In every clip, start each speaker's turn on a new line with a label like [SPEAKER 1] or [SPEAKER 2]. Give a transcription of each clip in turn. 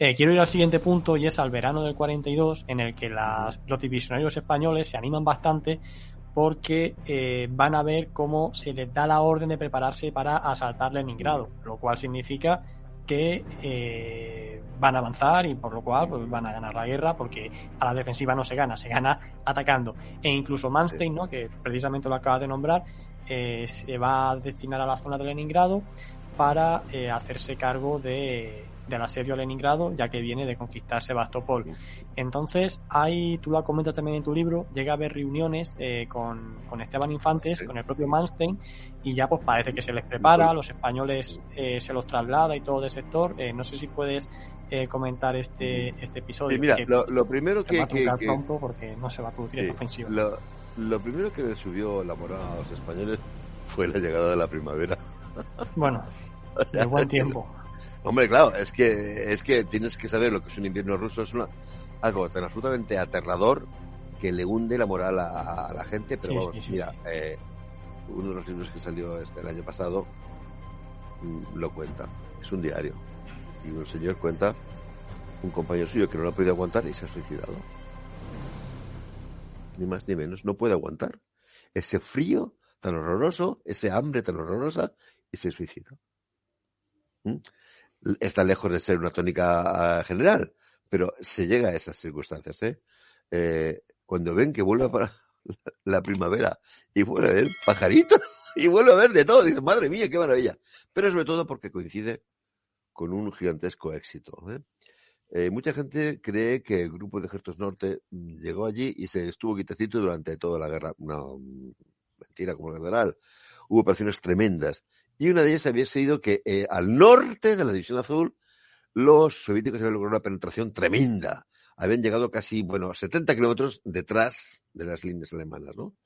[SPEAKER 1] Eh, quiero ir al siguiente punto y es al verano del 42, en el que los divisionarios españoles se animan bastante porque eh, van a ver cómo se les da la orden de prepararse para asaltar Leningrado, lo cual significa que eh, van a avanzar y por lo cual pues, van a ganar la guerra porque a la defensiva no se gana, se gana atacando. E incluso Manstein, ¿no? que precisamente lo acaba de nombrar, se va a destinar a la zona de Leningrado para hacerse cargo de, del asedio a Leningrado, ya que viene de conquistar Sebastopol. Entonces, hay, tú lo comentas también en tu libro, llega a haber reuniones eh, con, con, Esteban Infantes, con el propio Manstein, y ya pues parece que se les prepara, los españoles eh, se los traslada y todo de sector. Eh, no sé si puedes eh, comentar este, este episodio.
[SPEAKER 2] Sí, mira, lo, lo, primero que...
[SPEAKER 1] que,
[SPEAKER 2] que
[SPEAKER 1] pronto porque no se va a producir
[SPEAKER 2] sí,
[SPEAKER 1] ofensiva.
[SPEAKER 2] Lo, lo primero que le subió la moral a los españoles fue la llegada de la primavera.
[SPEAKER 1] Bueno, de buen tiempo.
[SPEAKER 2] Hombre, claro, es que, es que tienes que saber lo que es un invierno ruso, es una, algo tan absolutamente aterrador que le hunde la moral a, a la gente, pero
[SPEAKER 1] Sí,
[SPEAKER 2] vamos,
[SPEAKER 1] sí, sí,
[SPEAKER 2] mira, eh, uno de los libros que salió este, el año pasado mm, lo cuenta, es un diario, y un señor cuenta un compañero suyo que no lo ha podido aguantar y se ha suicidado. Ni más ni menos, no puede aguantar ese frío tan horroroso, ese hambre tan horrorosa y se suicida. ¿Mm? Está lejos de ser una tónica ah, general, pero se llega a esas circunstancias. ¿eh? Eh, cuando ven que vuelve para la primavera y vuelve a ver pajaritos y vuelve a ver de todo, dicen, madre mía, qué maravilla. Pero sobre todo porque coincide con un gigantesco éxito. ¿eh? Eh, mucha gente cree que el grupo de ejércitos norte mm, llegó allí y se estuvo quietecito durante toda la guerra. No, mm, mentira como general. Hubo operaciones tremendas. Y una de ellas había sido que eh, al norte de la División Azul los soviéticos habían logrado una penetración tremenda. Habían llegado casi, bueno, 70 kilómetros detrás de las líneas alemanas, ¿no?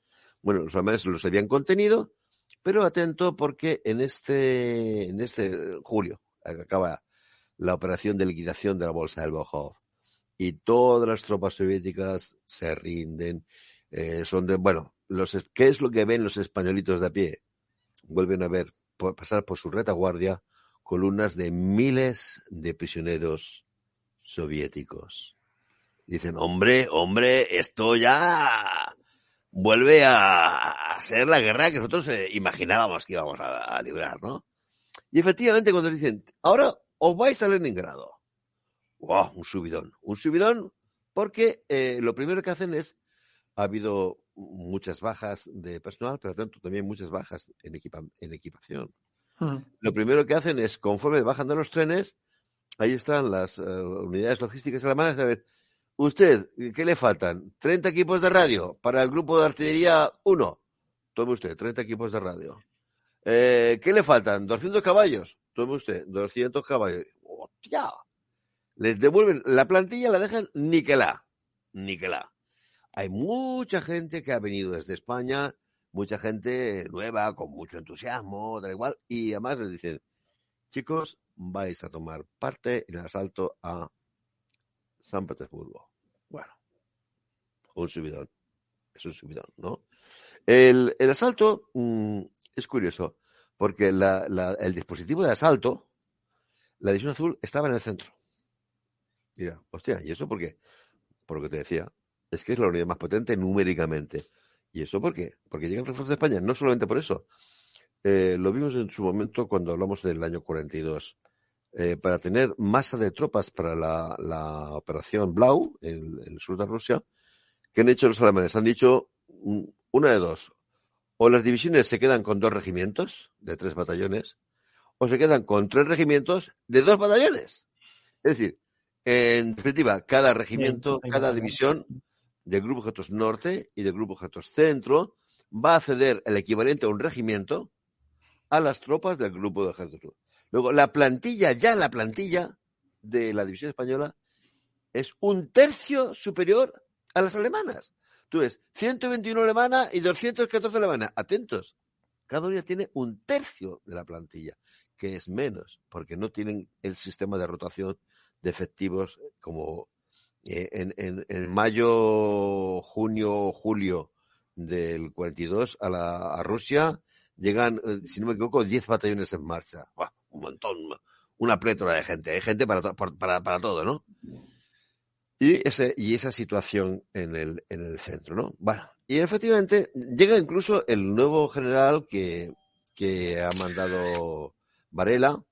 [SPEAKER 2] Bueno, los alemanes los habían contenido, pero atento porque en este, en este julio acaba la operación de liquidación de la bolsa del Bohov y todas las tropas soviéticas se rinden. Eh, son de, bueno, los, ¿qué es lo que ven los españolitos de a pie? Vuelven a ver por, pasar por su retaguardia columnas de miles de prisioneros soviéticos. Dicen, hombre, hombre, esto ya vuelve a ser la guerra que nosotros eh, imaginábamos que íbamos a, a librar, ¿no? Y efectivamente cuando dicen, ahora os vais a Leningrado. ¡Wow! Un subidón. Un subidón porque eh, lo primero que hacen es, ha habido muchas bajas de personal, pero tanto también muchas bajas en, equipa en equipación.
[SPEAKER 1] Mm.
[SPEAKER 2] Lo primero que hacen es, conforme bajan de los trenes, ahí están las uh, unidades logísticas alemanas, a ver, usted, ¿qué le faltan? 30 equipos de radio para el grupo de artillería 1. Tome usted, 30 equipos de radio. Eh, ¿Qué le faltan? 200 caballos. Tome usted, 200 caballos. ¡Hostia! Les devuelven la plantilla, la dejan niquelá. Niquelá. Hay mucha gente que ha venido desde España, mucha gente nueva, con mucho entusiasmo, da igual, y además les dicen, chicos, vais a tomar parte en el asalto a San Petersburgo. Bueno, un subidón. Es un subidón, ¿no? El, el asalto mmm, es curioso, porque el dispositivo de asalto, la división azul, estaba en el centro. Mira, hostia, ¿y eso por qué? Por lo que te decía, es que es la unidad más potente numéricamente. ¿Y eso por qué? Porque llegan refuerzos de España, no solamente por eso. Eh, lo vimos en su momento cuando hablamos del año 42. Eh, para tener masa de tropas para la, la operación Blau en, en, el sur de Rusia, ¿qué han hecho los alemanes? Han dicho una de dos. O las divisiones se quedan con dos regimientos de tres batallones, o se quedan con tres regimientos de dos batallones. Es decir, en definitiva, cada regimiento, cada división del Grupo Objetos Norte y del Grupo Objetos Centro va a ceder el equivalente a un regimiento a las tropas del Grupo de Ejército Sur. Luego, la plantilla, ya la plantilla de la división española es un tercio superior a las alemanas. Tú ves, 121 alemana y 214 alemanas. Atentos. Cada una tiene un tercio de la plantilla, que es menos, porque no tienen el sistema de rotación de efectivos como eh, en, en, en, mayo, junio, julio del 42 a, la, a Rusia llegan, eh, si no me equivoco, 10 batallones en marcha. Un montón, una plétora de gente, hay gente para, para, para todo, ¿no? Y, ese, y esa situación en el, en el centro, ¿no? Bueno, y efectivamente llega incluso el nuevo general que, que ha mandado Varela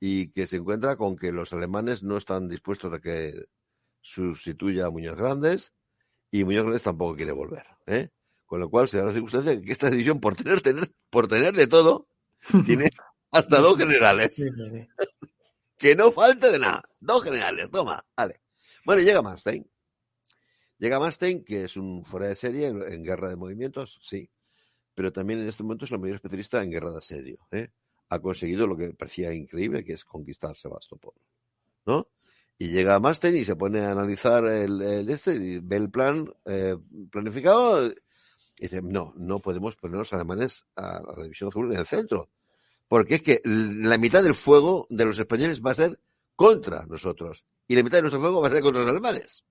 [SPEAKER 2] y que se encuentra con que los alemanes no están dispuestos a que sustituya a Muñoz Grandes y Muñoz Grandes tampoco quiere volver. ¿eh? Con lo cual se da la circunstancia que esta división, por tener, tener, por tener de todo, tiene hasta dos generales. que no falte de nada. Dos generales, toma, vale. Bueno, llega Manstein. Llega Manstein, que es un fuera de serie en guerra de movimientos, sí. Pero también en este momento es la mayor especialista en guerra de asedio. ¿eh? Ha conseguido lo que parecía increíble, que es conquistar Sebastopol. ¿No? Y llega a Manstein y se pone a analizar el, el este y ve el plan eh, planificado y dice, no, no podemos poner los alemanes a la división azul en el centro. Porque es que la mitad del fuego de los españoles va a ser contra nosotros. Y la mitad de nuestro fuego va a ser contra los alemanes.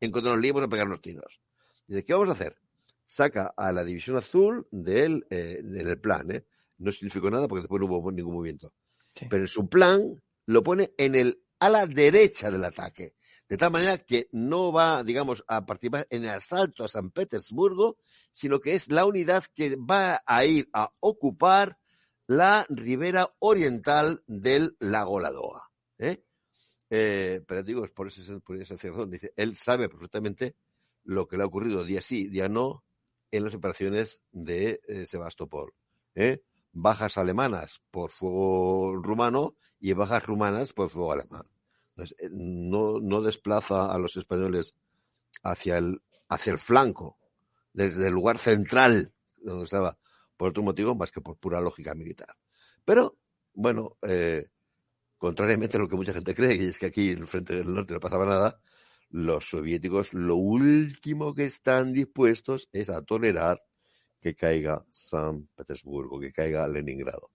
[SPEAKER 2] En cuanto nos liemos a pegarnos tiros. Dice, ¿qué vamos a hacer? Saca a la división azul del, eh, del plan. ¿eh? No significó nada porque después no hubo ningún movimiento. Sí. Pero en su plan lo pone en el ala derecha del ataque. De tal manera que no va, digamos, a participar en el asalto a San Petersburgo, sino que es la unidad que va a ir a ocupar la ribera oriental del lago Ladoga. ¿eh? Eh, pero digo, es por ese, por esa razón. Dice, él sabe perfectamente lo que le ha ocurrido día sí, día no, en las operaciones de eh, Sebastopol. ¿eh? Bajas alemanas por fuego rumano y bajas rumanas por fuego alemán. Entonces, eh, no, no desplaza a los españoles hacia el, hacia el flanco, desde el lugar central donde estaba, por otro motivo más que por pura lógica militar. Pero, bueno, eh, contrariamente a lo que mucha gente cree, que es que aquí en el frente del norte no pasaba nada, los soviéticos lo último que están dispuestos es a tolerar que caiga San Petersburgo, que caiga Leningrado.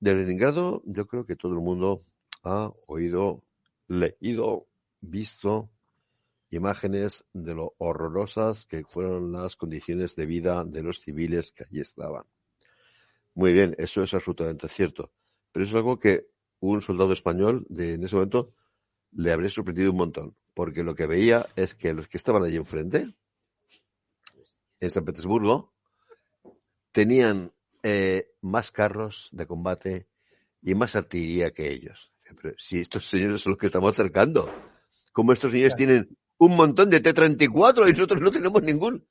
[SPEAKER 2] De Leningrado yo creo que todo el mundo ha oído, leído, visto imágenes de lo horrorosas que fueron las condiciones de vida de los civiles que allí estaban. Muy bien, eso es absolutamente cierto. Pero eso es algo que un soldado español de, en ese momento le habría sorprendido un montón. Porque lo que veía es que los que estaban allí enfrente, en San Petersburgo, tenían eh, más carros de combate y más artillería que ellos. Pero si estos señores son los que estamos acercando, como estos señores tienen un montón de T-34 y nosotros no tenemos ningún.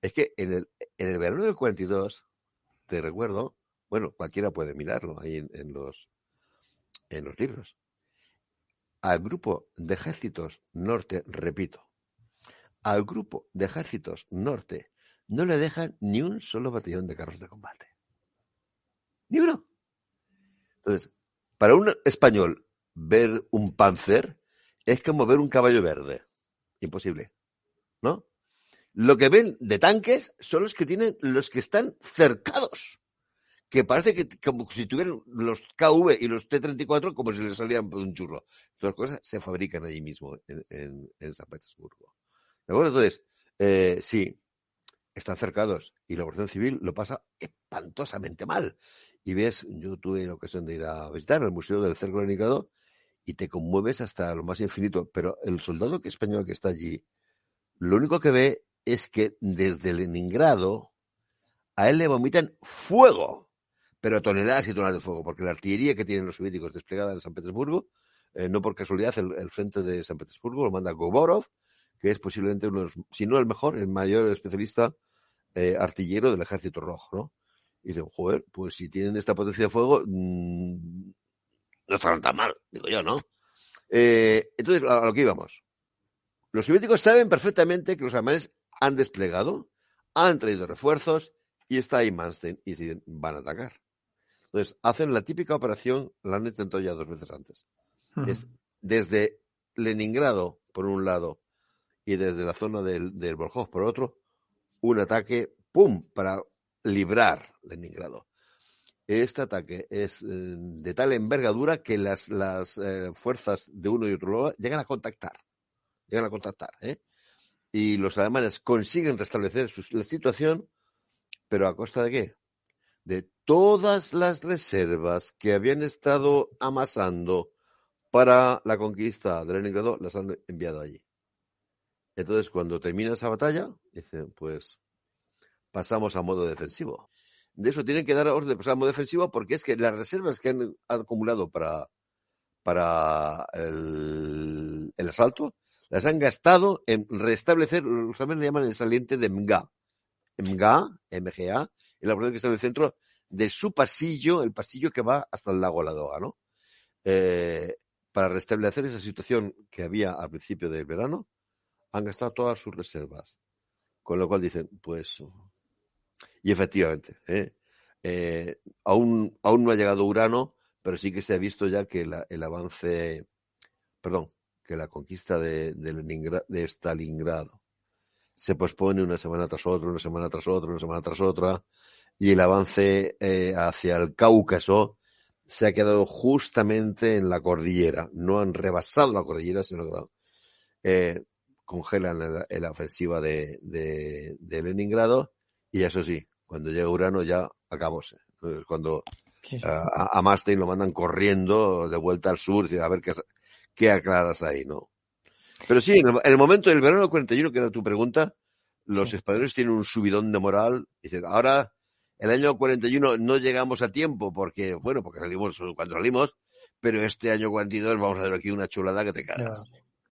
[SPEAKER 2] Es que en el, en el verano del 42, te recuerdo, bueno, cualquiera puede mirarlo ahí en, en los, en los libros. Al grupo de ejércitos norte, repito, al grupo de ejércitos norte no le dejan ni un solo batallón de carros de combate. Ni uno. Entonces, para un español ver un panzer es como ver un caballo verde. Imposible. ¿No? Lo que ven de tanques son los que tienen, los que están cercados. Que parece que como si tuvieran los KV y los T-34 como si les salieran por un churro. Estas cosas se fabrican allí mismo en, en, en San Petersburgo. ¿De acuerdo? Entonces, eh, sí, están cercados y la Guardia Civil lo pasa espantosamente mal. Y ves, yo tuve la ocasión de ir a visitar el Museo del Cerco de Leningrado y te conmueves hasta lo más infinito. Pero el soldado español que está allí, lo único que ve es que desde Leningrado a él le vomitan fuego, pero toneladas y toneladas de fuego, porque la artillería que tienen los soviéticos desplegada en San Petersburgo, eh, no por casualidad el, el, frente de San Petersburgo lo manda Goborov, que es posiblemente uno de los, si no el mejor, el mayor especialista eh, artillero del ejército rojo, ¿no? Y dicen, joder, pues si tienen esta potencia de fuego, mmm, no estarán tan mal, digo yo, ¿no? Eh, entonces, a lo que íbamos. Los soviéticos saben perfectamente que los alemanes han desplegado, han traído refuerzos y está ahí Manstein y si van a atacar. Entonces, hacen la típica operación, la han intentado ya dos veces antes. Uh -huh. Es desde Leningrado, por un lado, y desde la zona del, del Volkhov, por otro, un ataque, ¡pum!, para librar Leningrado. Este ataque es eh, de tal envergadura que las, las eh, fuerzas de uno y otro lado llegan a contactar. Llegan a contactar. ¿eh? Y los alemanes consiguen restablecer su, la situación, pero ¿a costa de qué? de todas las reservas que habían estado amasando para la conquista de Leningrado, las han enviado allí. Entonces, cuando termina esa batalla, dicen, pues pasamos a modo defensivo. De eso tienen que dar orden de pasar a modo defensivo porque es que las reservas que han acumulado para, para el, asalto las han gastado en restablecer, los le llaman el saliente de Mga. Mga, MGA, el laboratorio que está en el centro de su pasillo, el pasillo que va hasta el lago Ladoga, ¿no? Eh, para restablecer esa situación que había al principio del verano, han gastado todas sus reservas. Con lo cual dicen, pues. Y efectivamente, ¿eh? Eh, aún, aún no ha llegado Urano, pero sí que se ha visto ya que la, el avance, perdón, que la conquista de, de, Leningrado, de Stalingrado se pospone una semana tras otra, una semana tras otra, una semana tras otra, y el avance eh, hacia el Cáucaso se ha quedado justamente en la cordillera. No han rebasado la cordillera, sino que eh, congelan la, ofensiva de, de, de, Leningrado, y eso sí, cuando llega Urano ya acabóse. Entonces, cuando a, a Mastein lo mandan corriendo de vuelta al sur, a ver qué, qué aclaras ahí, ¿no? Pero sí, en el, en el, momento del verano del 41, que era tu pregunta, los sí. españoles tienen un subidón de moral. Dicen, ahora, el año 41 no llegamos a tiempo porque, bueno, porque salimos cuando salimos, pero este año 42 vamos a ver aquí una chulada que te cagas.